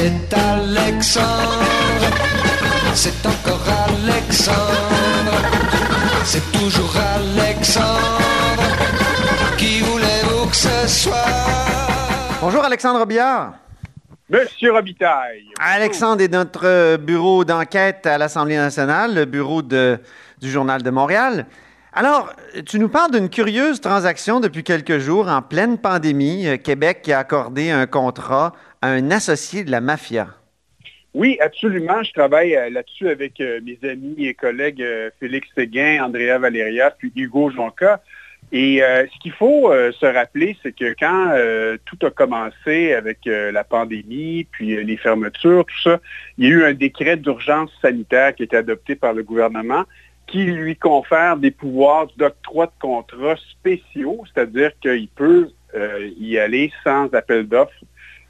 C'est Alexandre, c'est encore Alexandre, c'est toujours Alexandre. Qui voulez-vous que ce soit? Bonjour Alexandre Biard. Monsieur Robitaille. Alexandre est notre bureau d'enquête à l'Assemblée nationale, le bureau de, du Journal de Montréal. Alors, tu nous parles d'une curieuse transaction depuis quelques jours en pleine pandémie. euh, Québec qui a accordé un contrat à un associé de la mafia. Oui, absolument. Je travaille euh, là-dessus avec euh, mes amis et collègues Félix Séguin, Andrea Valeria, puis Hugo Jonca. Et ce qu'il faut se rappeler, c'est que quand tout a commencé avec la pandémie, puis les fermetures, tout ça, il y a eu un décret d'urgence sanitaire qui a été adopté par le gouvernement qui lui confère des pouvoirs d'octroi de contrats spéciaux, c'est-à-dire qu'il peut euh, y aller sans appel d'offres.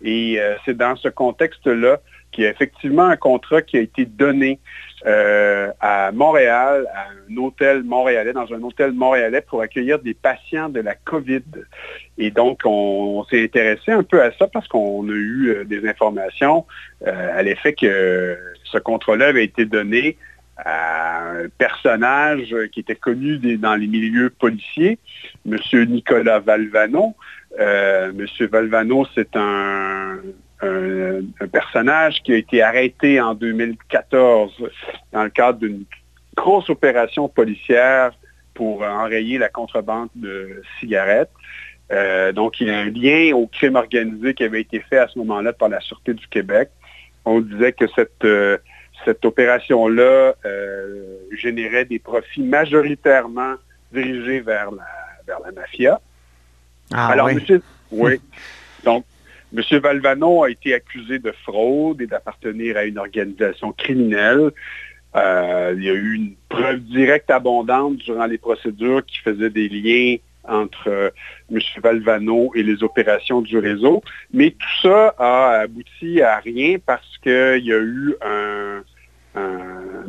Et euh, c'est dans ce contexte-là qu'il y a effectivement un contrat qui a été donné euh, à Montréal, à un hôtel montréalais, dans un hôtel montréalais pour accueillir des patients de la COVID. Et donc, on, s'est intéressé un peu à ça parce qu'on a eu des informations à l'effet que ce contrat-là avait été donné à un personnage qui était connu dans les milieux policiers, M. Nicolas Valvano. Euh, M. Valvano, c'est un personnage qui a été arrêté en 2014 dans le cadre d'une grosse opération policière pour enrayer la contrebande de cigarettes. Euh, donc, il y a un lien au crime organisé qui avait été fait à ce moment-là par la Sûreté du Québec. On disait que cette, euh, cette opération-là euh, générait des profits majoritairement dirigés vers la, vers la mafia. Ah Alors, oui. monsieur, oui. Donc, M. Valvano a été accusé de fraude et d'appartenir à une organisation criminelle. Euh, il y a eu une preuve directe abondante durant les procédures qui faisait des liens entre euh, M. Valvano et les opérations du réseau. Mais tout ça a abouti à rien parce qu'il y a eu un,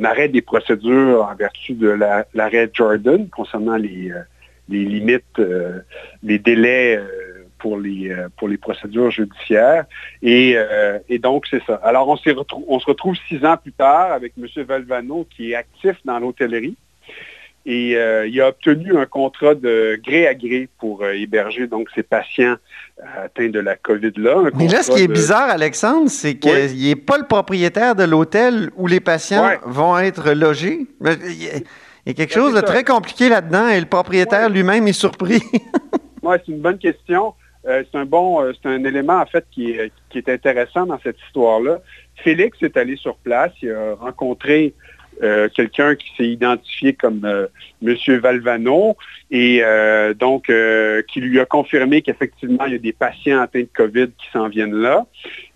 arrêt des procédures en vertu de la- l'arrêt Jordan concernant les, euh, limites, euh, les délais pour, les, pour les procédures judiciaires. Et, et donc, c'est ça. Alors, on se retrouve six ans plus tard avec M. Valvano qui est actif dans l'hôtellerie. Et euh, il a obtenu un contrat de gré à gré pour euh, héberger donc ses patients euh, atteints de la COVID-là. Mais là, ce qui est de- bizarre, Alexandre, c'est qu'il Oui. n'est pas le propriétaire de l'hôtel où les patients Ouais. vont être logés. Il y a, quelque Ben, chose de très compliqué là-dedans et le propriétaire Ouais. lui-même est surpris. Oui, c'est une bonne question. Euh, c'est un bon, euh, c'est un élément en fait qui est, qui est intéressant dans cette histoire-là. Félix est allé sur place, il a rencontré euh, quelqu'un qui s'est identifié comme euh, Monsieur Valvano et euh, donc qui lui a confirmé qu'effectivement il y a des patients atteints de COVID qui s'en viennent là.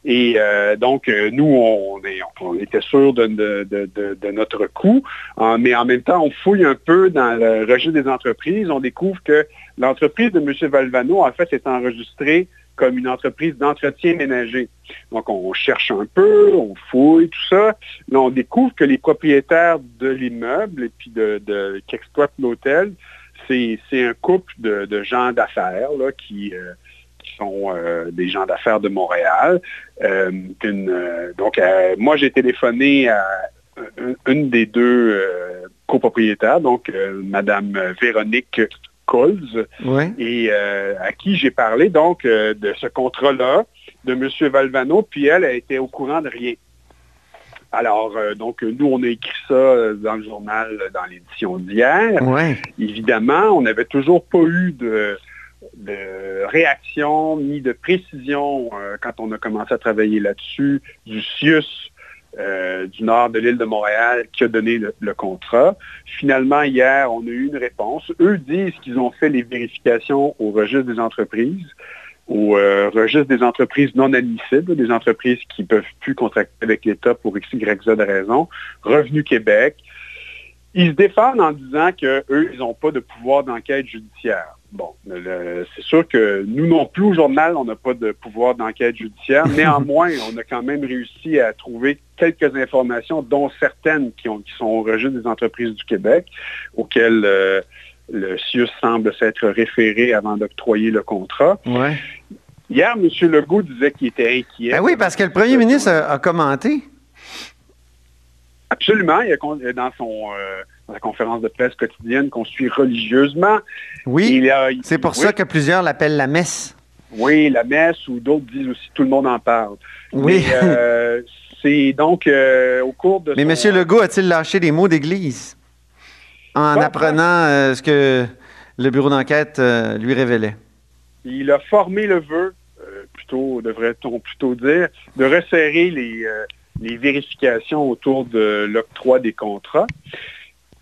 Et donc nous on, était sûrs de, de- notre Euh, mais en même temps on fouille un peu dans le registre des entreprises, on découvre que l'entreprise de M. Valvano, en fait, est enregistrée comme une entreprise d'entretien ménager. Donc, on cherche un peu, on fouille, tout ça. Là, on découvre que les propriétaires de l'immeuble et puis de, qui exploitent l'hôtel, c'est un couple de, de gens d'affaires qui, euh, qui sont euh, des gens d'affaires de Montréal. Euh, donc, moi, j'ai téléphoné à une, une des deux copropriétaires, donc Madame Véronique Coles, et euh, à qui j'ai parlé donc euh, de ce contrat-là, de M. Valvano, puis elle a été au courant de rien. Alors, euh, donc, nous, on a écrit ça dans le journal, dans l'édition d'hier. Ouais. Évidemment, on n'avait toujours pas eu de, de réaction ni de précision euh, quand on a commencé à travailler là-dessus du CIUS euh, du nord de l'île de Montréal qui a donné le, contrat. Finalement, hier, on a eu une réponse. Eux disent qu'ils ont fait les vérifications au registre des entreprises, au euh, registre des entreprises non admissibles, des entreprises qui ne peuvent plus contracter avec l'État pour X, Y, Z raison, Revenu Québec. Ils se défendent en disant qu'eux, ils n'ont pas de pouvoir d'enquête judiciaire. Bon, c'est sûr que nous non plus au journal, on n'a pas de pouvoir d'enquête judiciaire. Néanmoins, on a quand même réussi à trouver quelques informations, dont certaines qui, ont- qui sont au registre des entreprises du Québec, auxquelles euh, le CIUS semble s'être référé avant d'octroyer le contrat. Ouais. Hier, M. Legault disait qu'il était inquiet. Ben oui, parce que le premier ministre a, a commenté. Absolument. Il a, dans, son, euh, dans sa conférence de presse quotidienne qu'on suit religieusement. Oui, c'est pour oui. ça que plusieurs l'appellent la messe. Oui, la messe, ou d'autres disent aussi tout le monde en parle. Oui. Mais, euh, c'est donc euh, au cours de Mais son... M. Legault a-t-il lâché des mots d'église en Bon, apprenant euh, ce que le bureau d'enquête euh, lui révélait? Il a formé le vœu, euh, plutôt, devrait-on plutôt dire, de resserrer les, euh, les vérifications autour de l'octroi des contrats.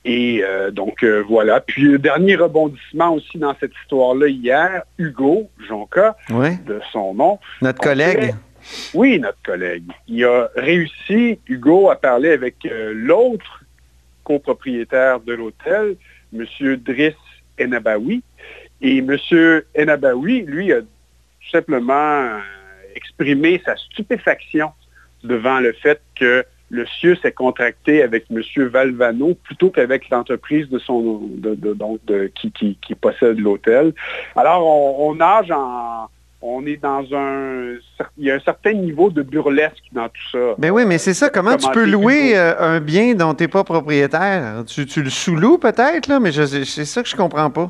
Et euh, donc, euh, voilà. Puis, le dernier rebondissement aussi dans cette histoire-là hier, Hugo Jonca, Oui. de son nom. Notre collègue. fait- Oui, notre collègue. Il a réussi, Hugo, à parler avec euh, l'autre copropriétaire de l'hôtel, M. Driss Enabawi. Et M. Enabawi, lui, a tout simplement euh, exprimé sa stupéfaction devant le fait que le CIE s'est contracté avec M. Valvano plutôt qu'avec l'entreprise de son de, de- donc de- qui, qui- qui possède l'hôtel. Alors, on, on nage en, on est dans un, il y a un certain niveau de burlesque dans tout ça. Ben oui, mais c'est ça. Comment tu peux louer euh, un bien dont tu n'es pas propriétaire? Tu, tu le sous-loues peut-être, là, mais c'est ça que je comprends pas.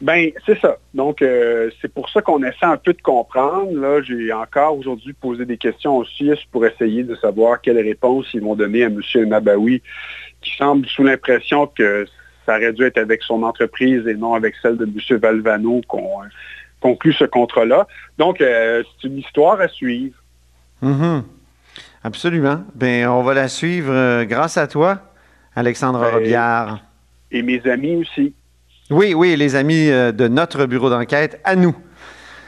Ben, c'est ça. Donc, euh, c'est pour ça qu'on essaie un peu de comprendre. Là, j'ai encore aujourd'hui posé des questions au CIS pour essayer de savoir quelles réponses ils vont donner à M. Nabawi, qui semble sous l'impression que ça aurait dû être avec son entreprise et non avec celle de M. Valvano qu'on euh, conclut ce contrat-là. Donc, euh, c'est une histoire à suivre. Mhm. Absolument. Ben, on va la suivre euh, grâce à toi, Alexandre Ben, Robillard. Et mes amis aussi. Oui, oui, les amis euh, de notre bureau d'enquête, à nous.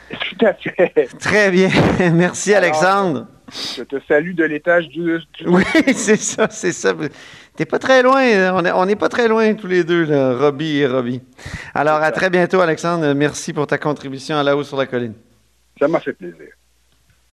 Tout à fait. Très bien. Merci, Alors, Alexandre. Je te salue de l'étage du... Oui, c'est ça, c'est ça. T'es pas très loin. On est- on n'est pas très loin tous les deux, là, Robbie et Robbie. Alors, à très bientôt, Alexandre. Merci pour ta contribution à la haut sur la colline. Ça m'a fait plaisir.